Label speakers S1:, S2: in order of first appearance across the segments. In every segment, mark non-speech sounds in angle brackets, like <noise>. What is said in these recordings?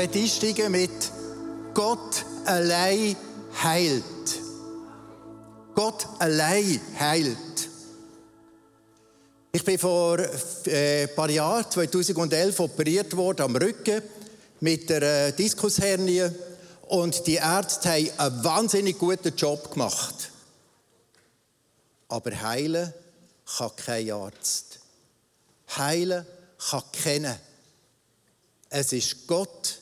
S1: werde einsteigen mit Gott allein heilt. Gott allein heilt. Ich bin vor äh, ein paar Jahren, 2011, operiert worden am Rücken mit der äh, Diskushernie und die Ärzte haben einen wahnsinnig guten Job gemacht. Aber heilen kann kein Arzt. Heilen kann kennen. Es ist Gott,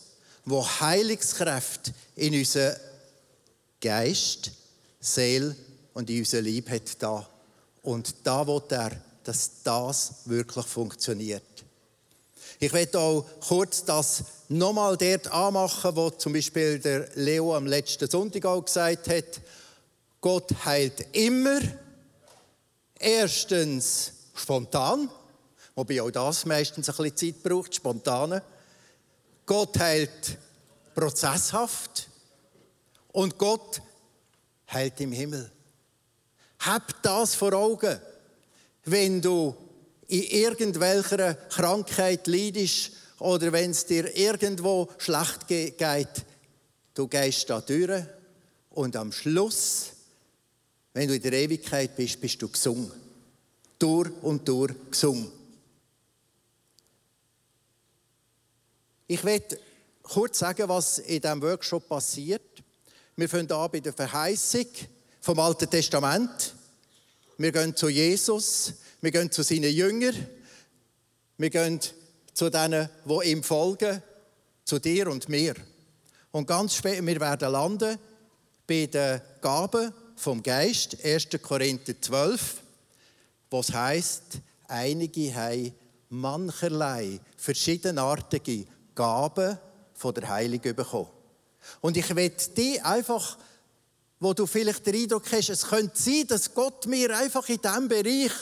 S1: der Heilungskraft in unseren Geist, Seele und in unser Lieb hat da. Und da wird er dass das wirklich funktioniert. Ich werde auch kurz das nochmal dort anmachen, wo zum Beispiel der Leo am letzten Sonntag auch gesagt hat, Gott heilt immer, erstens spontan, wobei auch das meistens ein bisschen Zeit braucht, spontane. Gott heilt prozesshaft und Gott heilt im Himmel. Hab das vor Augen wenn du in irgendwelcher Krankheit leidest oder wenn es dir irgendwo schlecht geht, du gehst da durch und am Schluss, wenn du in der Ewigkeit bist, bist du gesungen. Durch und durch gesungen. Ich werde kurz sagen, was in diesem Workshop passiert. Wir fangen an bei der Verheißung vom Alten Testament. Wir gehen zu Jesus, wir gehen zu seinen Jüngern, wir gehen zu denen, die ihm folgen, zu dir und mir. Und ganz spät, wir werden landen bei den Gaben vom Geist, 1. Korinther 12, was heißt, einige haben mancherlei verschiedenartige Gaben von der Heiligen bekommen. Und ich will die einfach wo du vielleicht den Eindruck hast, es könnte sein, dass Gott mir einfach in diesem Bereich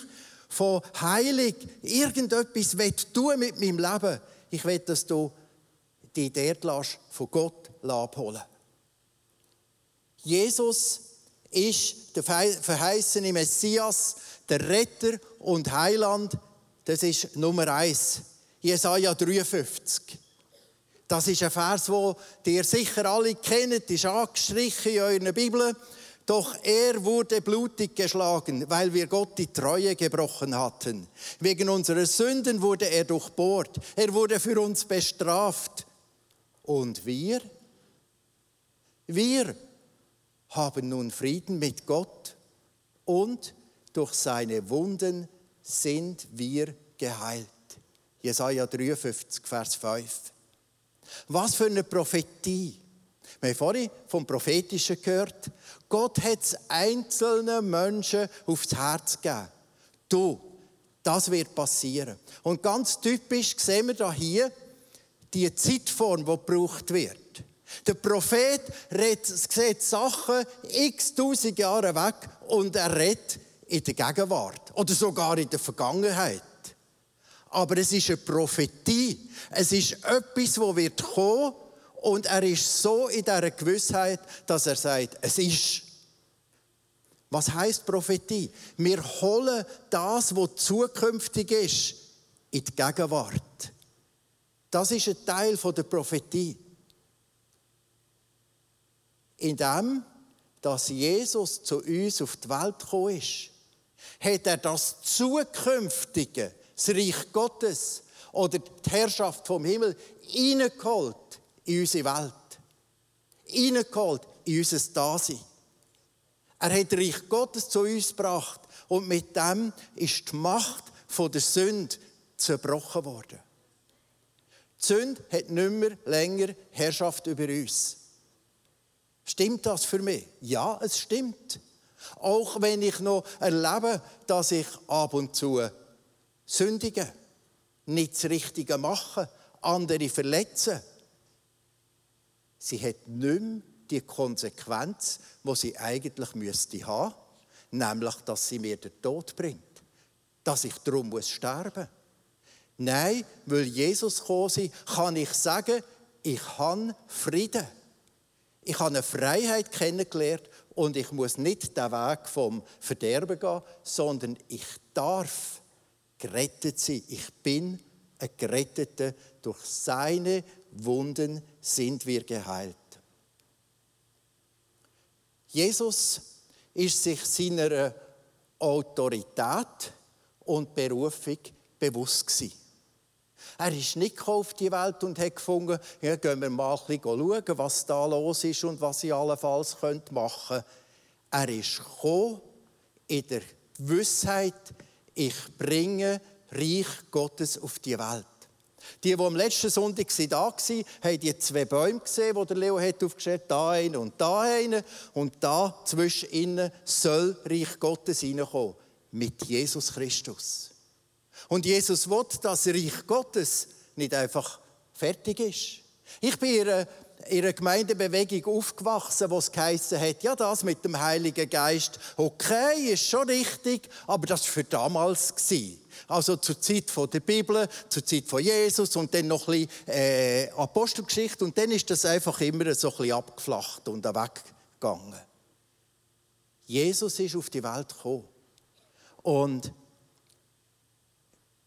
S1: von Heilig irgendetwas tun mit meinem Leben. Ich will, dass du die dort lässt, von Gott abholen Jesus ist der verheißene Messias, der Retter und Heiland. Das ist Nummer eins. Jesaja 53. Das ist ein Vers, wo ihr sicher alle kennt, ist angestrichen in eurer Bibel. Doch er wurde blutig geschlagen, weil wir Gott die Treue gebrochen hatten. Wegen unserer Sünden wurde er durchbohrt. Er wurde für uns bestraft. Und wir? Wir haben nun Frieden mit Gott und durch seine Wunden sind wir geheilt. Jesaja 53, Vers 5. Was für eine Prophetie. Wir haben vorhin vom Prophetischen gehört. Gott hat es einzelnen Menschen aufs Herz gegeben. Du, das wird passieren. Und ganz typisch sehen wir da hier die Zeitform, die gebraucht wird. Der Prophet redet, sieht Sachen x tausend Jahre weg und er redet in der Gegenwart oder sogar in der Vergangenheit aber es ist eine Prophetie. Es ist etwas, das wird kommen und er ist so in dieser Gewissheit, dass er sagt, es ist. Was heißt Prophetie? Wir holen das, was zukünftig ist, in die Gegenwart. Das ist ein Teil der Prophetie. In dem, dass Jesus zu uns auf die Welt gekommen ist, hat er das Zukünftige das Reich Gottes oder die Herrschaft vom Himmel hineingeholt in unsere Welt. Hineingeholt in unser Dasein. Er hat das Reich Gottes zu uns gebracht und mit dem ist die Macht der Sünde zerbrochen worden. Die Sünde hat nicht mehr länger Herrschaft über uns. Stimmt das für mich? Ja, es stimmt. Auch wenn ich noch erlebe, dass ich ab und zu sündigen, nicht das Richtige machen, andere verletzen. Sie hat nicht mehr die Konsequenz, die sie eigentlich müsste haben, nämlich, dass sie mir den Tod bringt, dass ich darum muss sterben. Nein, weil Jesus gekommen ist, kann ich sagen, ich habe Frieden. Ich habe eine Freiheit kennengelernt und ich muss nicht den Weg vom Verderben gehen, sondern ich darf gerettet sein. Ich bin ein Geretteter durch seine Wunden sind wir geheilt. Jesus ist sich seiner Autorität und Berufung bewusst gewesen. Er ist nicht auf die Welt und hat gefunden, ja, gehen wir mal ein bisschen schauen, was da los ist und was ich allenfalls machen könnte. Er ist gekommen in der Gewissheit, ich bringe Reich Gottes auf die Welt. Die, die am letzten Sonntag da waren, haben die zwei Bäume gesehen, die der Leo hat aufgestellt hat. Da einen und da einen. Und da zwischen ihnen soll Reich Gottes hineinkommen. Mit Jesus Christus. Und Jesus will, dass Reich Gottes nicht einfach fertig ist. Ich bin in einer, in einer Gemeindebewegung aufgewachsen, wo es geheißen hat, ja, das mit dem Heiligen Geist, okay, ist schon richtig, aber das war für damals. Gewesen. Also zur Zeit der Bibel, zur Zeit von Jesus und dann noch ein bisschen äh, Apostelgeschichte und dann ist das einfach immer so ein bisschen abgeflacht und weggegangen. Jesus ist auf die Welt gekommen und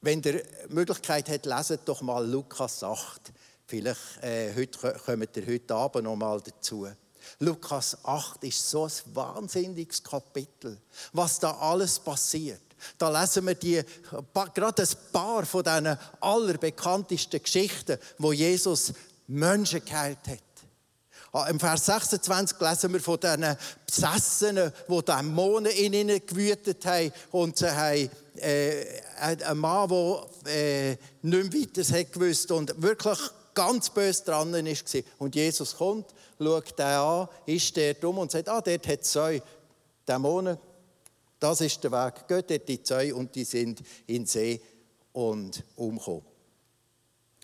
S1: wenn ihr Möglichkeit habt, leset doch mal Lukas 8. Vielleicht äh, heute, kommt ihr heute Abend noch mal dazu. Lukas 8 ist so ein wahnsinniges Kapitel, was da alles passiert. Da lesen wir die, gerade ein paar von diesen allerbekanntesten Geschichten, wo Jesus Menschen geheilt hat. Ah, Im Vers 26 lesen wir von diesen Besessenen, die Dämonen in ihnen gewütet haben und sie haben äh, ein Mann, der äh, nicht mehr weiter gewusst und wirklich ganz böse dran war. Und Jesus kommt, schaut den an, ist der dumm und sagt, ah, dort hat es zwei Dämonen das ist der Weg. Geht dort die zwei und die sind in den See und umgekommen.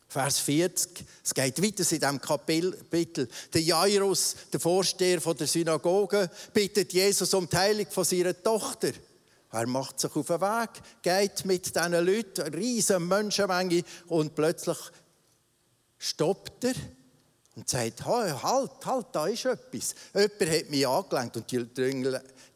S1: Vers 40, es geht weiter in diesem Kapitel. Der Jairus, der Vorsteher der Synagoge, bittet Jesus um die Heilung von seiner Tochter. Er macht sich auf den Weg, geht mit diesen Leuten, eine riesige Menschenmenge, und plötzlich stoppt er und sagt, halt, halt, da ist etwas. Jemand hat mich angelenkt und die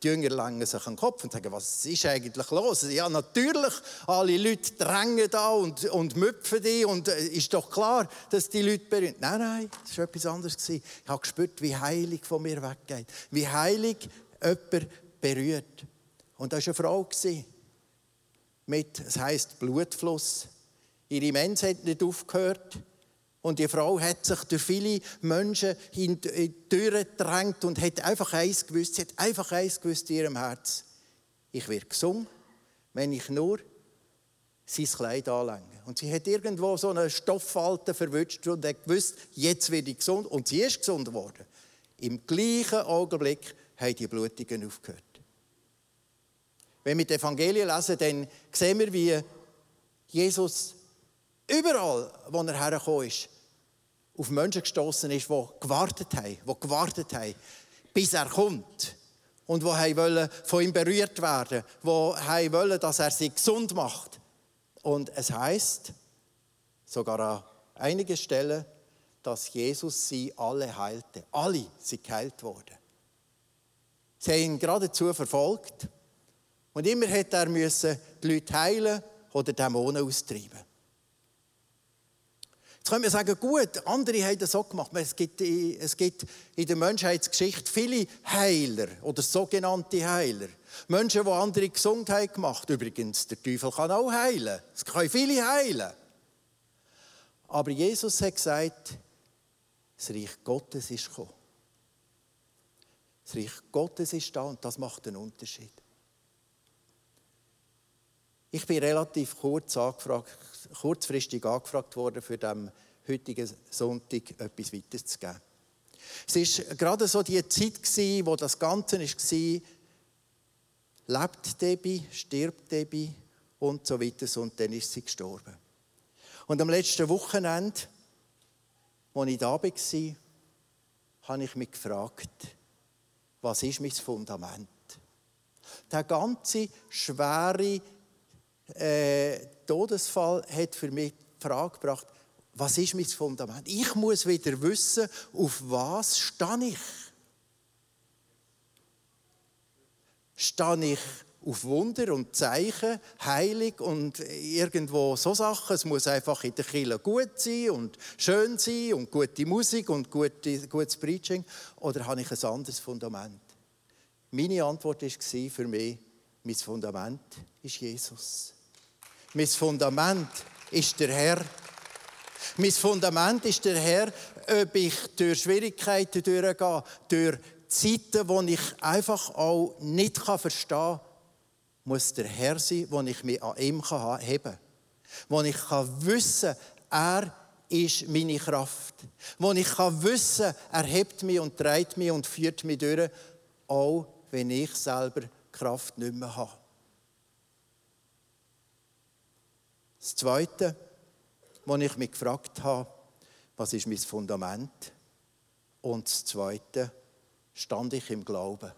S1: die Jünger langen sich an den Kopf und sagen, was ist eigentlich los? Ja, natürlich, alle Leute drängen da und, und müpfen die und äh, ist doch klar, dass die Leute berühren. Nein, nein, das war etwas anderes. Ich habe gespürt, wie heilig von mir weggeht. Wie heilig jemand berührt. Und da war eine Frau mit, es heisst Blutfluss. Ihre Mens hat nicht aufgehört. Und die Frau hat sich durch viele Menschen hindurchgedrängt und hat einfach eins gewusst. Sie hat einfach eins gewusst in ihrem Herz. Ich werde gesund, wenn ich nur sein Kleid anlänge. Und sie hat irgendwo so eine Stofffalte verwünscht und hat gewusst, jetzt werde ich gesund. Und sie ist gesund geworden. Im gleichen Augenblick haben die Blutungen aufgehört. Wenn wir die Evangelien lesen, dann sehen wir, wie Jesus überall, wo er hergekommen ist, auf Menschen gestoßen ist, die gewartet haben, die gewartet haben, bis er kommt. Und die wollen von ihm berührt werden, die wollen, dass er sie gesund macht. Und es heißt sogar an einigen Stellen, dass Jesus sie alle heilte. Alle sind geheilt worden. Sie haben ihn geradezu verfolgt. Und immer hat er müssen die Leute heilen oder Dämonen austreiben. Können wir sagen, gut, andere haben das auch gemacht. Es gibt, es gibt in der Menschheitsgeschichte viele Heiler oder sogenannte Heiler. Menschen, die andere Gesundheit gemacht haben. Übrigens, der Teufel kann auch heilen. Es können viele heilen. Aber Jesus hat gesagt, das Reich Gottes ist gekommen. Das Reich Gottes ist da und das macht einen Unterschied. Ich bin relativ kurz angefragt, kurzfristig angefragt worden, für den heutigen Sonntag etwas weiterzugeben. Es war gerade so die Zeit, wo das Ganze war, lebt Debbie, stirbt Debbie und so weiter. Und dann ist sie gestorben. Und am letzten Wochenende, als ich da war, habe ich mich gefragt, was ist mein Fundament? Der ganze schwere äh, Todesfall hat für mich die Frage gebracht, was ist mein Fundament? Ich muss wieder wissen, auf was stehe ich? Stehe ich auf Wunder und Zeichen, heilig und irgendwo so Sachen. Es muss einfach in der Kirche gut sein und schön sein und gute Musik und gute, gutes Preaching. Oder habe ich ein anderes Fundament? Meine Antwort war für mich, mein Fundament ist Jesus. Mein Fundament ist der Herr. Mein Fundament ist der Herr, ob ich durch Schwierigkeiten durchgehe, durch Zeiten, wo ich einfach auch nicht verstehen kann, muss der Herr sein, wo ich mich an ihm heben kann. Wo ich kann wissen er ist meine Kraft. Wo ich kann wissen er hebt mich und trägt mich und führt mich durch, auch wenn ich selber Kraft nicht mehr habe. Das Zweite, was ich mich gefragt habe, was ist mein Fundament? Und das Zweite, stand ich im Glauben.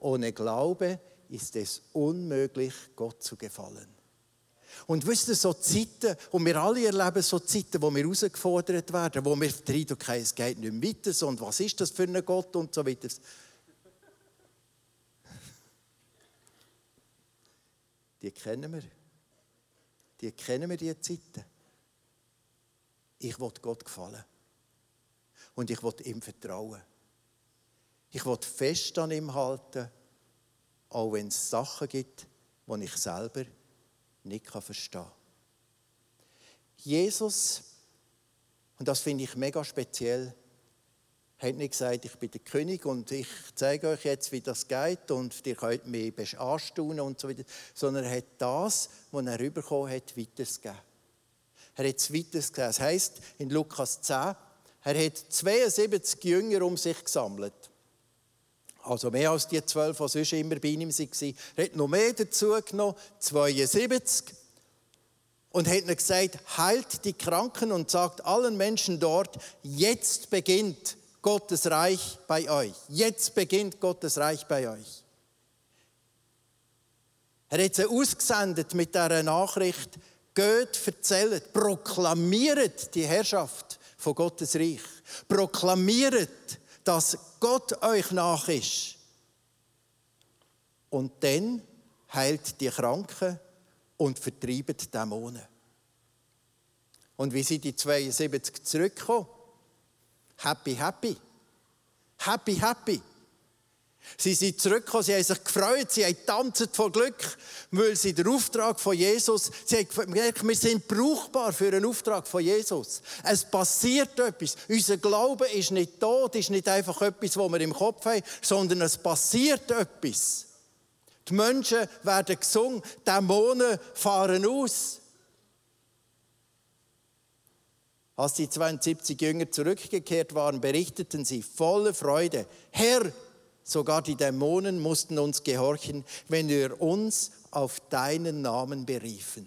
S1: Ohne Glaube ist es unmöglich, Gott zu gefallen. Und wisst ihr, so Zeiten, und wir alle erleben so Zeiten, wo wir herausgefordert werden, wo wir den Eindruck haben, es geht nicht mehr weiter, und was ist das für ein Gott und so weiter. Die kennen wir. Die kennen wir, die Zeiten. Ich will Gott gefallen. Und ich will ihm vertrauen. Ich will fest an ihm halten, auch wenn es Sachen gibt, die ich selber nicht verstehen kann. Jesus, und das finde ich mega speziell, hat nicht gesagt, ich bin der König und ich zeige euch jetzt, wie das geht und ihr könnt mich anstaunen und so weiter, sondern er hat das, was er bekommen hat, weitergegeben. Er hat es weitergegeben. Das heisst, in Lukas 10, er hat 72 Jünger um sich gesammelt. Also mehr als die zwölf, die sonst immer bei ihm waren. Er hat noch mehr dazu genommen, 72. Und hat gesagt, heilt die Kranken und sagt allen Menschen dort, jetzt beginnt Gottes Reich bei euch. Jetzt beginnt Gottes Reich bei euch. Er hat sie ausgesendet mit dieser Nachricht, geht, erzählt, proklamiert die Herrschaft von Gottes Reich. Proklamiert, dass Gott euch nach ist. Und dann heilt die Kranken und vertreibt Dämonen. Und wie sind die 72 zurückgekommen? Happy, happy. Happy, happy. Sie sind zurückgekommen, sie haben sich gefreut, sie haben tanzt vor Glück, weil sie den Auftrag von Jesus, sie haben gemerkt, wir sind brauchbar für einen Auftrag von Jesus. Es passiert etwas. Unser Glaube ist nicht tot, ist nicht einfach etwas, was wir im Kopf haben, sondern es passiert etwas. Die Menschen werden gesungen, Dämonen fahren aus. Als die 72 Jünger zurückgekehrt waren, berichteten sie voller Freude, Herr, sogar die Dämonen mussten uns gehorchen, wenn wir uns auf deinen Namen beriefen.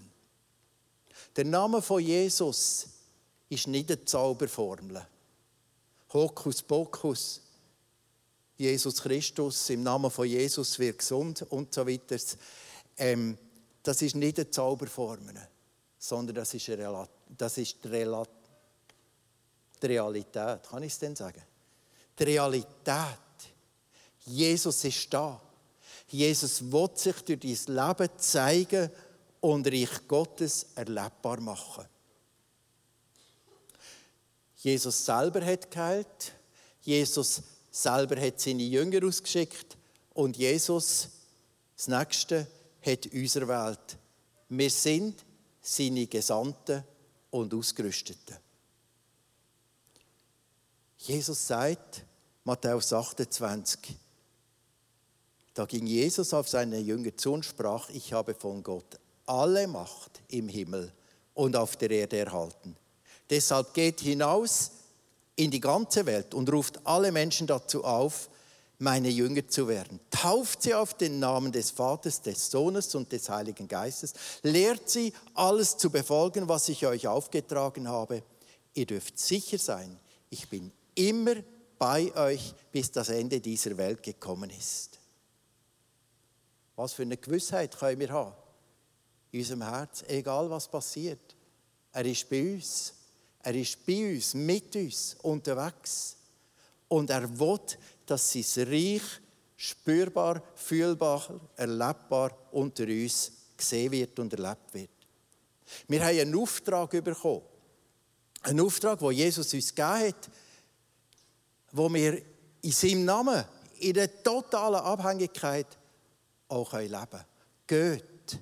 S1: Der Name von Jesus ist nicht eine Zauberformel. Hokus pokus. Jesus Christus, im Namen von Jesus wird gesund und so weiter. Ähm, das ist nicht eine Zauberformel, sondern das ist, eine, das ist die Realität die Realität. Kann ich es denn sagen? Die Realität. Jesus ist da. Jesus will sich durch dein Leben zeigen und Reich Gottes erlebbar machen. Jesus selber hat geheilt. Jesus selber hat seine Jünger ausgeschickt. Und Jesus, das Nächste, hat uns erwählt. Wir sind seine Gesandten und Ausgerüsteten. Jesus sagt, Matthäus 28, da ging Jesus auf seine Jünger zu und sprach, ich habe von Gott alle Macht im Himmel und auf der Erde erhalten. Deshalb geht hinaus in die ganze Welt und ruft alle Menschen dazu auf, meine Jünger zu werden. Tauft sie auf den Namen des Vaters, des Sohnes und des Heiligen Geistes. Lehrt sie, alles zu befolgen, was ich euch aufgetragen habe. Ihr dürft sicher sein, ich bin immer bei euch, bis das Ende dieser Welt gekommen ist. Was für eine Gewissheit können wir haben? In unserem Herz, egal was passiert. Er ist bei uns. Er ist bei uns, mit uns, unterwegs. Und er will, dass sein Reich spürbar, fühlbar, erlebbar unter uns gesehen wird und erlebt wird. Wir haben einen Auftrag bekommen. Einen Auftrag, den Jesus uns gegeben hat, wo wir in seinem Namen, in der totalen Abhängigkeit auch leben können. Geht,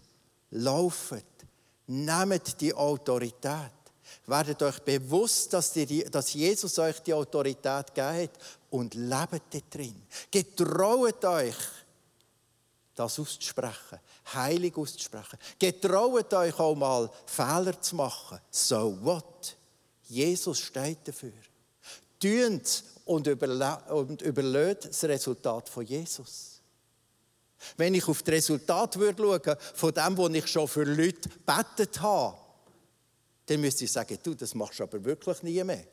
S1: lauft, nehmt die Autorität. Werdet euch bewusst, dass, die, dass Jesus euch die Autorität gegeben hat und lebt drin. Getraut euch, das auszusprechen, heilig auszusprechen. Getraut euch auch mal Fehler zu machen. So what? Jesus steht dafür. Tünt und, und das Resultat von Jesus. Wenn ich auf das Resultat schauen würde, von dem, was ich schon für Leute gebetet habe, dann müsste ich sagen, du, das machst du aber wirklich nie mehr.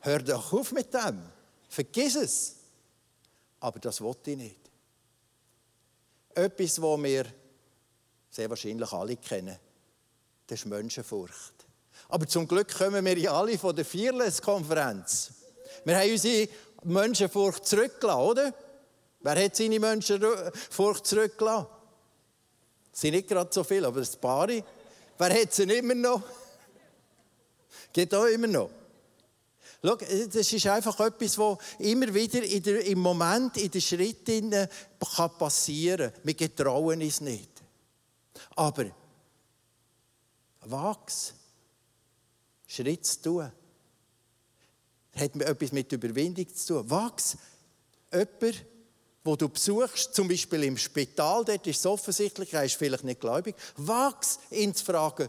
S1: Hör doch auf mit dem. Vergiss es. Aber das wollte ich nicht. Etwas, was wir sehr wahrscheinlich alle kennen, das ist Menschenfurcht. Aber zum Glück kommen wir ja alle von der Fearless-Konferenz. Wir haben unsere Menschenfurcht zurückgelassen, oder? Wer hat seine Menschenfurcht zurückgelassen? Es sind nicht gerade so viele, aber ein paar. Wer hat sie immer noch? Geht auch immer noch. Schau, das ist einfach etwas, was immer wieder der, im Moment, in den Schritten passieren kann. Wir getrauen uns nicht. Aber wachs, Schritt zu tun, hat etwas mit Überwindung zu tun. Wachs, jemand, wo du besuchst, zum Beispiel im Spital, dort ist es offensichtlich, er ist vielleicht nicht gläubig, wachs ihn zu fragen,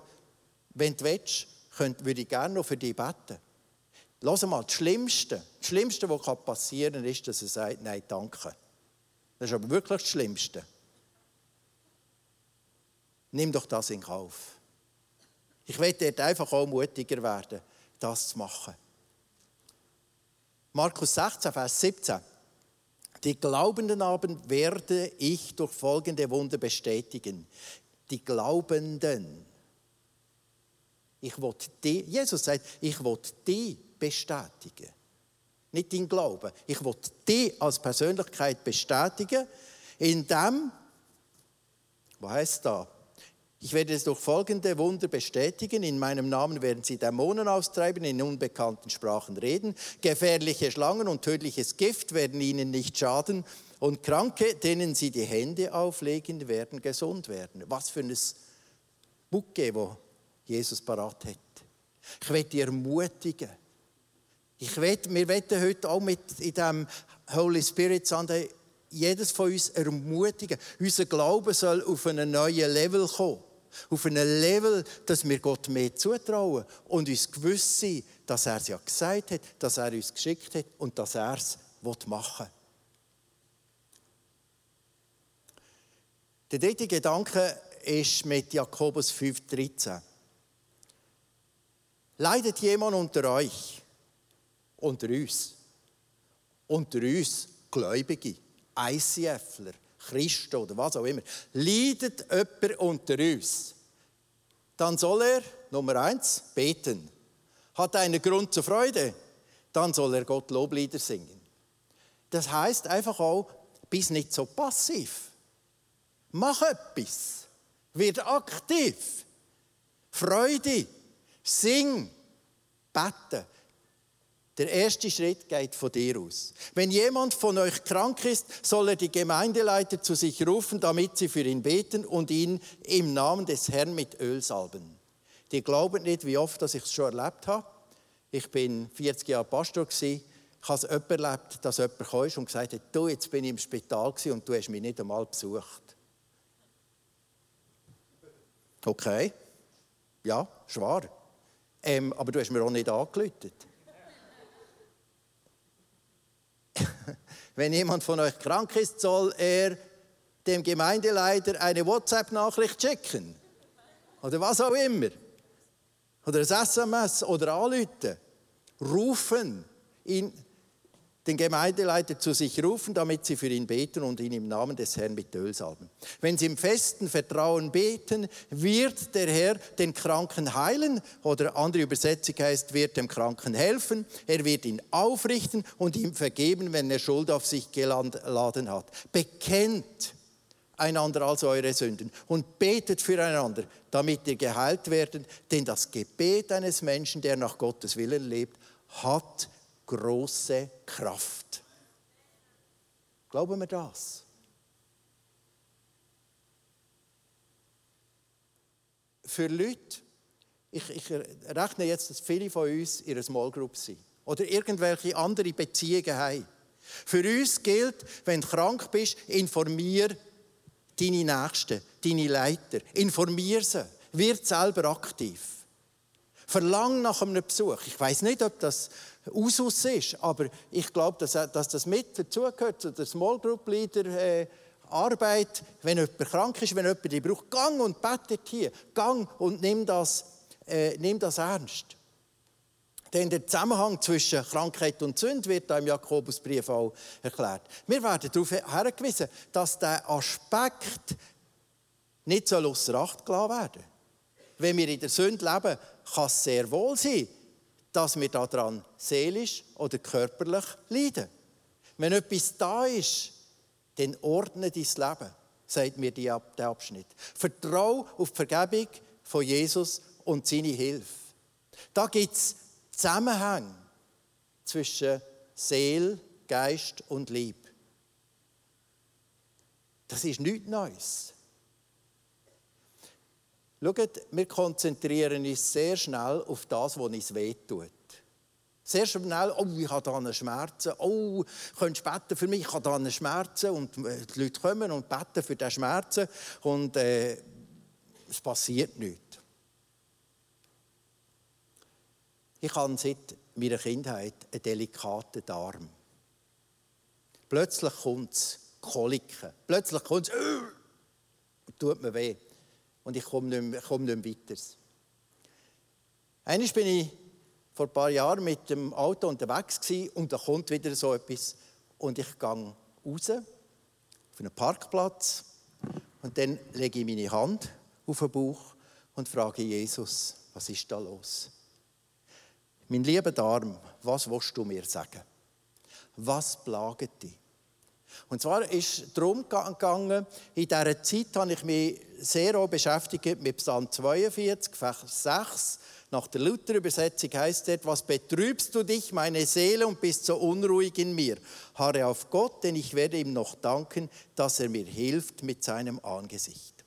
S1: wenn du willst, würde ich gerne noch für dich beten. Lass mal, das Schlimmste, das Schlimmste, was passieren kann, ist, dass er sagt, nein, danke. Das ist aber wirklich das Schlimmste. Nimm doch das in Kauf. Ich werde dort einfach auch mutiger werden, das zu machen. Markus 16, Vers 17. Die Glaubenden aber werde ich durch folgende Wunder bestätigen. Die Glaubenden. Ich will die, Jesus sagt, ich will die bestätigen. Nicht dein Glauben. Ich will die als Persönlichkeit bestätigen, indem, was heißt da? Ich werde es durch folgende Wunder bestätigen. In meinem Namen werden sie Dämonen austreiben, in unbekannten Sprachen reden. Gefährliche Schlangen und tödliches Gift werden ihnen nicht schaden. Und Kranke, denen sie die Hände auflegen, werden gesund werden. Was für ein Bucke, wo Jesus parat hat. Ich werde dich ermutigen. Ich will, wir wollen heute auch mit in dem Holy Spirit Sunday jedes von uns ermutigen. Unser Glaube soll auf einen neuen Level kommen auf einem Level, dass wir Gott mehr zutrauen und uns gewiss sind, dass er es ja gesagt hat, dass er uns geschickt hat und dass er es machen will. Der dritte Gedanke ist mit Jakobus 5,13. Leidet jemand unter euch, unter uns, unter uns Gläubige, ICFler, Christen oder was auch immer, leidet jemand unter uns, dann soll er, Nummer eins, beten. Hat einen Grund zur Freude, dann soll er Gott Loblieder singen. Das heißt einfach auch, bist nicht so passiv. Mach etwas. Wird aktiv. Freude. Sing. Beten. Der erste Schritt geht von dir aus. Wenn jemand von euch krank ist, soll er die Gemeindeleiter zu sich rufen, damit sie für ihn beten und ihn im Namen des Herrn mit Öl salben. Die glauben nicht, wie oft ich es schon erlebt habe. Ich bin 40 Jahre Pastor. Ich habe es erlebt, dass jemand kam und gesagt hat, du, jetzt bin ich im Spital und du hast mich nicht einmal besucht. Okay, ja, schwer. Ähm, aber du hast mir auch nicht angelötet. Wenn jemand von euch krank ist, soll er dem Gemeindeleiter eine WhatsApp-Nachricht schicken. Oder was auch immer. Oder ein SMS oder anrufen. Ihn den Gemeindeleiter zu sich rufen, damit sie für ihn beten und ihn im Namen des Herrn mit Öl salben. Wenn sie im festen Vertrauen beten, wird der Herr den Kranken heilen oder andere Übersetzung heißt, wird dem Kranken helfen, er wird ihn aufrichten und ihm vergeben, wenn er Schuld auf sich geladen hat. Bekennt einander also eure Sünden und betet füreinander, damit ihr geheilt werdet, denn das Gebet eines Menschen, der nach Gottes Willen lebt, hat große Kraft. Glauben wir das? Für Leute, ich, ich rechne jetzt, dass viele von uns in einer Small Group sind oder irgendwelche andere Beziehungen haben. Für uns gilt, wenn du krank bist, informier deine Nächsten, deine Leiter. Informier sie. Wird selber aktiv. Verlang nach einem Besuch. Ich weiß nicht, ob das Usus ist. Aber ich glaube, dass, dass das mit dazugehört zu der Small Group Leader äh, Arbeit. Wenn jemand krank ist, wenn jemand die braucht, gang und betet hier. Gang und nimm das, äh, nimm das ernst. Denn der Zusammenhang zwischen Krankheit und Sünde wird da im Jakobusbrief auch erklärt. Wir werden darauf hingewiesen, dass der Aspekt nicht so außer Acht gelassen werden Wenn wir in der Sünde leben, kann es sehr wohl sein, dass wir daran seelisch oder körperlich leiden. Wenn etwas da ist, dann ordne dein Leben, sagt mir der Abschnitt. Vertrau auf die Vergebung von Jesus und seine Hilfe. Da gibt es Zusammenhänge zwischen Seele, Geist und Lieb. Das ist nichts Neues. Schaut, wir konzentrieren uns sehr schnell auf das, was uns wehtut. Sehr schnell, oh, ich habe da einen Schmerzen, oh, könntest beten für mich, ich habe da einen Schmerzen und äh, die Leute kommen und beten für diesen Schmerzen und äh, es passiert nichts. Ich habe seit meiner Kindheit einen delikaten Darm. Plötzlich kommt es, Koliken, plötzlich kommt es, äh, tut mir weh und ich komme nicht, mehr, komme nicht weiter. Einmal bin ich vor ein paar Jahren mit dem Auto unterwegs und da kommt wieder so etwas und ich gehe raus auf einen Parkplatz und dann lege ich meine Hand auf den Bauch und frage Jesus, was ist da los? Mein lieber Darm, was willst du mir sagen? Was plagt dich? Und zwar ist es darum gegangen, in dieser Zeit habe ich mich sehr auch beschäftigt mit Psalm 42, Vers 6. Nach der Luther-Übersetzung heißt es, was betrübst du dich, meine Seele, und bist so unruhig in mir? Harre auf Gott, denn ich werde ihm noch danken, dass er mir hilft mit seinem Angesicht.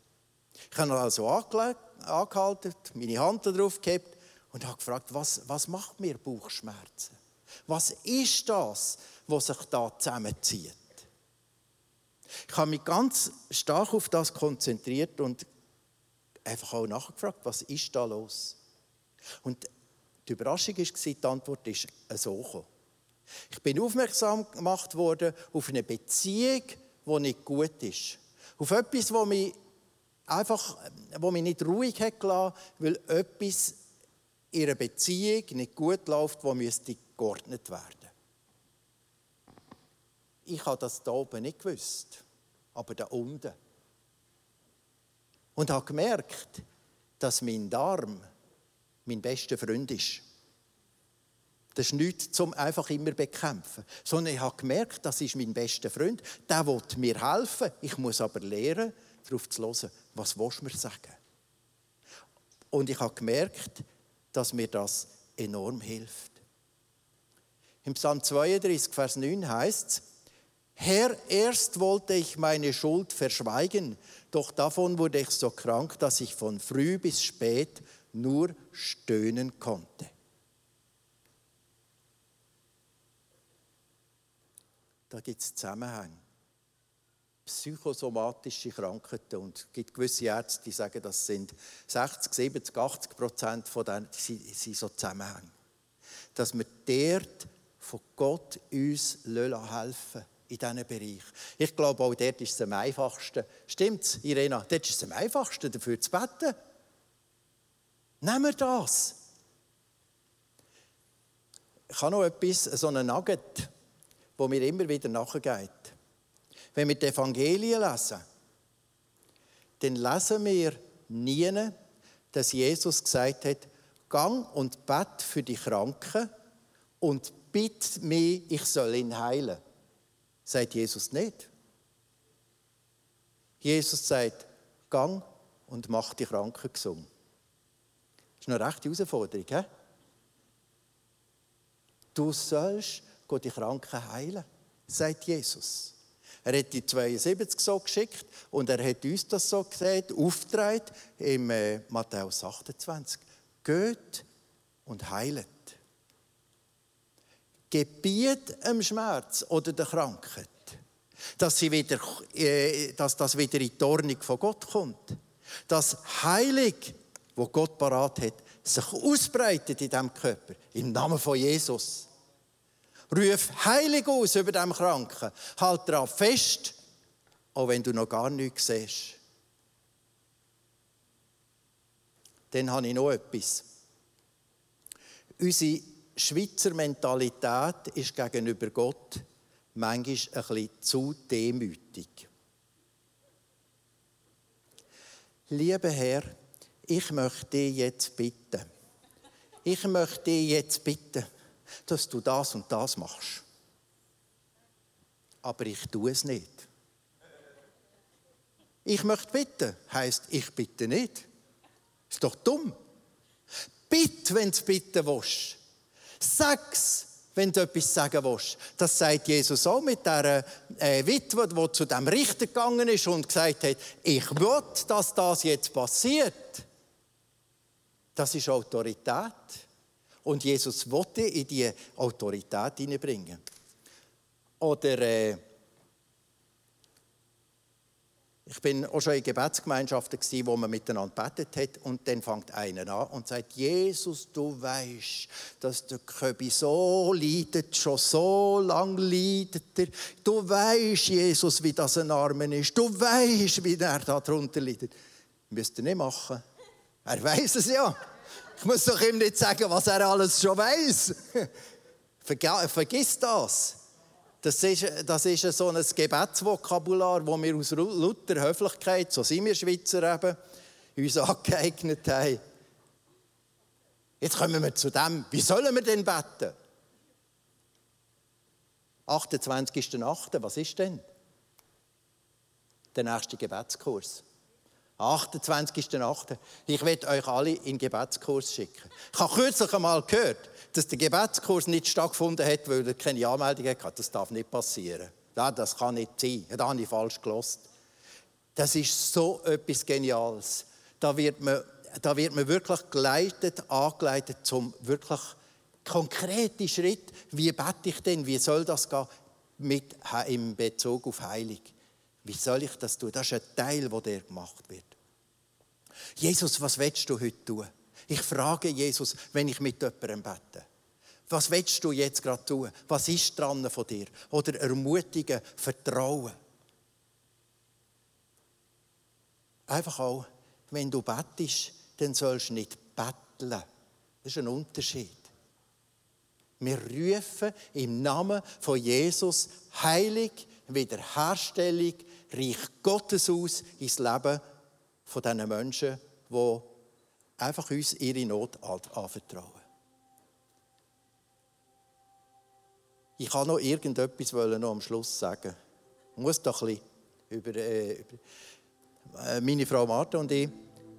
S1: Ich habe also angehalten, meine Hand darauf gehabt und habe gefragt, was, was macht mir Bauchschmerzen? Was ist das, was sich da zusammenzieht? Ich habe mich ganz stark auf das konzentriert und einfach auch nachgefragt, was ist da los? Und die Überraschung war, die Antwort ist so gekommen. Ich bin aufmerksam gemacht worden auf eine Beziehung, die nicht gut ist. Auf etwas, wo mich einfach, wo mich nicht ruhig hat gelassen, weil etwas in einer Beziehung nicht gut läuft, müsste geordnet werden. Ich habe das da oben nicht gewusst aber da unten. Und habe gemerkt, dass mein Darm mein bester Freund ist. Das ist nichts zum einfach immer bekämpfen, sondern ich habe gemerkt, das ist mein bester Freund. Der will mir helfen. Ich muss aber lernen, darauf zu hören, was willst du mir sagen. Und ich habe gemerkt, dass mir das enorm hilft. Im Psalm 32, Vers 9 heißt es, Herr, erst wollte ich meine Schuld verschweigen, doch davon wurde ich so krank, dass ich von früh bis spät nur stöhnen konnte. Da gibt es Zusammenhänge. Psychosomatische Krankheiten. Und es gibt gewisse Ärzte, die sagen, das sind 60, 70, 80 Prozent von denen, die sind so Zusammenhänge. Dass wir dort von Gott uns helfen in diesem Bereich. Ich glaube, auch dort ist es am einfachsten. Stimmt's, Irena? Dort ist es am einfachsten, dafür zu beten. Nehmen wir das. Ich habe noch etwas, so einen Nugget. wo mir immer wieder nachgeht. Wenn wir die Evangelien lesen, dann lesen wir nie, dass Jesus gesagt hat, gang und bett für die Kranken und bitt mich, ich soll ihn heilen. Sagt Jesus nicht. Jesus sagt, gang und mach die Kranken gesund. Das ist eine rechte Herausforderung. He? Du sollst die Kranken heilen, sagt Jesus. Er hat die 72 so geschickt und er hat uns das so gesagt, aufgetragen im äh, Matthäus 28. Geht und heilet. Gebiet am Schmerz oder der Krankheit, dass, sie wieder, äh, dass das wieder in die Ordnung von Gott kommt. Dass Heilig, wo Gott parat hat, sich ausbreitet in diesem Körper. Im Namen von Jesus. Ruf heilig aus über dem Kranken. Halt daran fest, auch wenn du noch gar nichts siehst. Dann habe ich noch etwas. Unsere Schweizer Mentalität ist gegenüber Gott manchmal ein bisschen zu demütig. Lieber Herr, ich möchte dich jetzt bitten. Ich möchte dich jetzt bitten dass du das und das machst. Aber ich tue es nicht. Ich möchte bitten, heißt ich bitte nicht. Ist doch dumm. Bitte, wenn du bitten willst. Sag's, wenn du etwas sagen willst. Das sagt Jesus auch mit der äh, Witwe, die zu dem Richter gegangen ist und gesagt hat, ich will, dass das jetzt passiert. Das ist Autorität. Und Jesus wollte in die Autorität hineinbringen. Oder äh, ich bin auch schon in Gebetsgemeinschaften gewesen, wo man miteinander betet hat und dann fängt einer an und sagt, Jesus, du weißt, dass der Köbi so leidet, schon so lange leidet er. Du weißt, Jesus, wie das ein Armen ist. Du weißt, wie er darunter leidet. Müsst ihr nicht machen. Er weiß es ja. Ich muss doch ihm nicht sagen, was er alles schon weiß. <laughs> Vergiss das. Das ist, das ist so ein Gebetsvokabular, das wir aus Luther Höflichkeit, so sind wir Schweizer eben, uns <laughs> angeeignet haben. Jetzt kommen wir zu dem, wie sollen wir denn beten? 28.8., was ist denn? Der nächste Gebetskurs. 28.8. Ich werde euch alle in den Gebetskurs schicken. Ich habe kürzlich einmal gehört, dass der Gebetskurs nicht stattgefunden hat, weil er keine Anmeldung hatte. Das darf nicht passieren. das kann nicht sein. Da habe ich falsch gelost. Das ist so etwas Geniales. Da wird man, da wird man wirklich geleitet, angeleitet zum wirklich konkreten Schritt. Wie bete ich denn? Wie soll das gehen? Mit, im Bezug auf Heilig. Wie soll ich das tun? Das ist ein Teil, der gemacht wird. Jesus, was willst du heute tun? Ich frage Jesus, wenn ich mit jemandem bete. Was willst du jetzt gerade tun? Was ist dran von dir? Oder ermutigen, vertrauen. Einfach auch, wenn du bettest, dann sollst du nicht betteln. Das ist ein Unterschied. Wir rufen im Namen von Jesus Heilig, Wiederherstellung, Reich Gottes aus ins Leben von diesen Menschen, die einfach uns ihre Not anvertrauen. Ich kann noch irgendetwas noch am Schluss sagen. Ich muss doch ein bisschen über, äh, über äh, meine Frau Martha und ich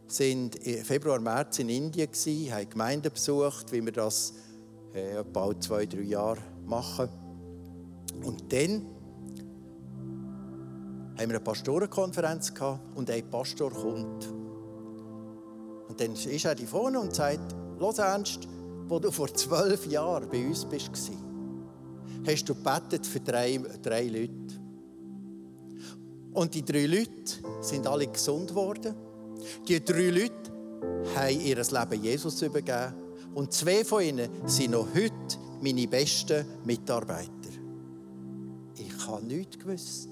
S1: sind im Februar, März in Indien gewesen, haben Gemeinden besucht, wie wir das äh, bald zwei, drei Jahre machen. Und dann haben wir eine Pastorenkonferenz gehabt und ein Pastor kommt. Und dann ist er vorne und sagt, los Ernst, wo du vor zwölf Jahren bei uns bist, hast du gebetet für drei, drei Leute. Und die drei Leute sind alle gesund geworden. Die drei Leute haben ihr Leben Jesus übergeben. Und zwei von ihnen sind noch heute meine besten Mitarbeiter. Ich habe nichts gewusst.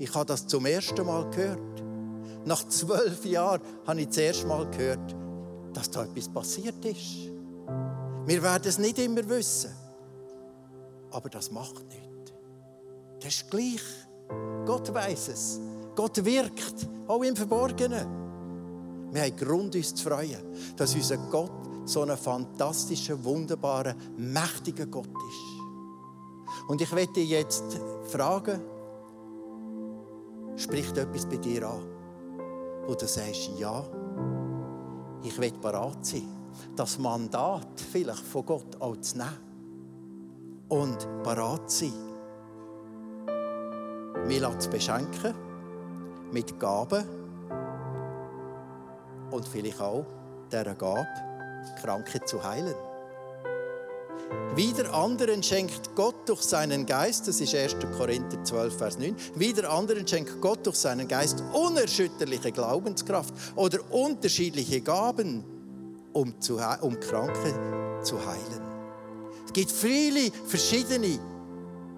S1: Ich habe das zum ersten Mal gehört. Nach zwölf Jahren habe ich das erste Mal gehört, dass da etwas passiert ist. Wir werden es nicht immer wissen, aber das macht nichts. Das ist gleich. Gott weiß es. Gott wirkt, auch im Verborgenen. Wir haben Grund, uns zu freuen, dass unser Gott so ein fantastischer, wunderbarer, mächtiger Gott ist. Und ich werde jetzt fragen, spricht etwas bei dir an, wo du sagst, ja, ich will bereit sein, das Mandat vielleicht von Gott auch zu nehmen und bereit sein, mich zu beschenken mit Gaben und vielleicht auch dieser Gabe, Kranke zu heilen. Wieder anderen schenkt Gott durch seinen Geist, das ist 1. Korinther 12, Vers 9, wieder anderen schenkt Gott durch seinen Geist unerschütterliche Glaubenskraft oder unterschiedliche Gaben, um, zu, um Kranke zu heilen. Es gibt viele verschiedene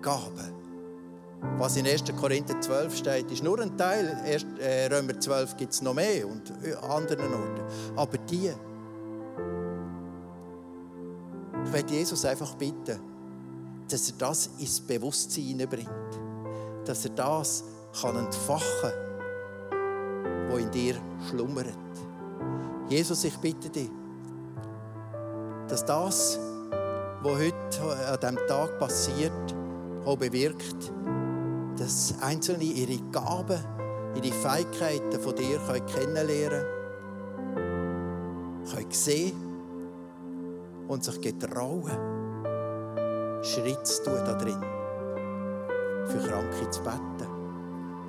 S1: Gaben. Was in 1. Korinther 12 steht, ist nur ein Teil. Äh, Römer 12 gibt es noch mehr und an anderen Orten. Aber die ich werde Jesus einfach bitten, dass er das ins Bewusstsein hineinbringt. Dass er das kann entfachen kann, was in dir schlummert. Jesus, ich bitte dich, dass das, was heute an diesem Tag passiert, auch bewirkt, dass Einzelne ihre Gaben, ihre Fähigkeiten von dir kennenlernen können, können sehen und sich getrauen, Schritt zu tun da drin. Für Kranke zu beten,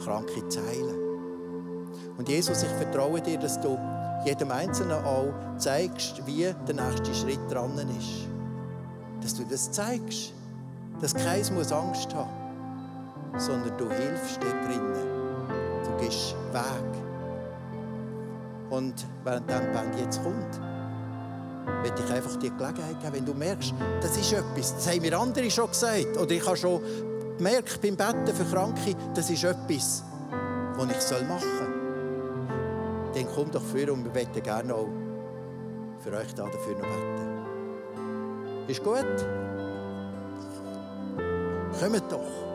S1: Kranke zu heilen. Und Jesus, ich vertraue dir, dass du jedem Einzelnen auch zeigst, wie der nächste Schritt dran ist. Dass du das zeigst. Dass keins muss Angst haben sondern du hilfst dort drinnen. Du gehst Weg. Und während der Band jetzt kommt, möchte ich einfach die Gelegenheit geben, wenn du merkst, das ist etwas, das haben mir andere schon gesagt, oder ich habe schon gemerkt beim Betten für Kranke, das ist etwas, was ich machen soll. Dann komm doch vor und wir möchten gerne auch für euch da dafür noch beten. Ist gut? Kommt doch.